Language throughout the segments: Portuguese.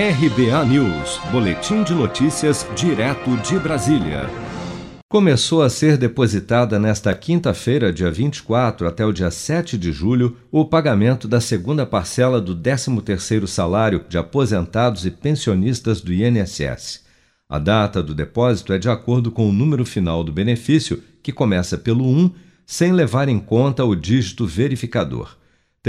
RBA News, Boletim de Notícias, direto de Brasília. Começou a ser depositada nesta quinta-feira, dia 24, até o dia 7 de julho, o pagamento da segunda parcela do 13º salário de aposentados e pensionistas do INSS. A data do depósito é de acordo com o número final do benefício, que começa pelo 1, sem levar em conta o dígito verificador.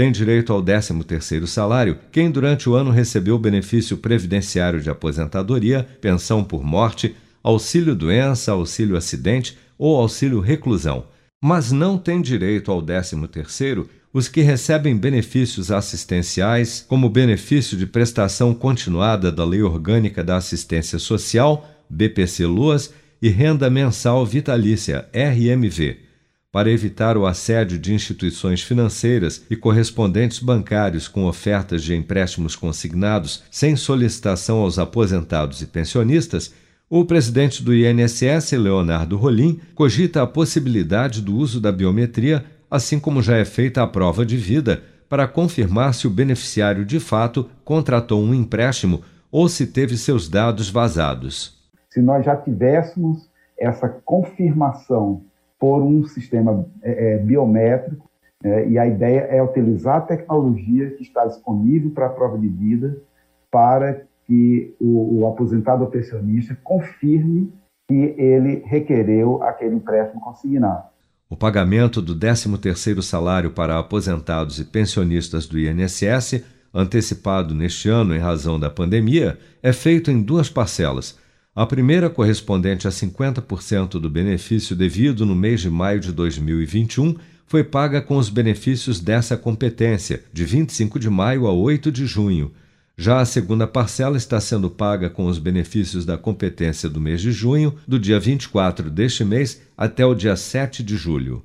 Tem direito ao 13º salário quem durante o ano recebeu benefício previdenciário de aposentadoria, pensão por morte, auxílio doença, auxílio acidente ou auxílio reclusão. Mas não tem direito ao 13º os que recebem benefícios assistenciais, como benefício de prestação continuada da Lei Orgânica da Assistência Social, BPC-LOAS, e renda mensal vitalícia, RMV para evitar o assédio de instituições financeiras e correspondentes bancários com ofertas de empréstimos consignados sem solicitação aos aposentados e pensionistas, o presidente do INSS, Leonardo Rolim, cogita a possibilidade do uso da biometria, assim como já é feita a prova de vida, para confirmar se o beneficiário de fato contratou um empréstimo ou se teve seus dados vazados. Se nós já tivéssemos essa confirmação por um sistema é, é, biométrico, é, e a ideia é utilizar a tecnologia que está disponível para a prova de vida para que o, o aposentado ou pensionista confirme que ele requereu aquele empréstimo consignado. O pagamento do 13º salário para aposentados e pensionistas do INSS, antecipado neste ano em razão da pandemia, é feito em duas parcelas – a primeira, correspondente a 50% do benefício devido no mês de maio de 2021, foi paga com os benefícios dessa competência, de 25 de maio a 8 de junho. Já a segunda parcela está sendo paga com os benefícios da competência do mês de junho, do dia 24 deste mês até o dia 7 de julho.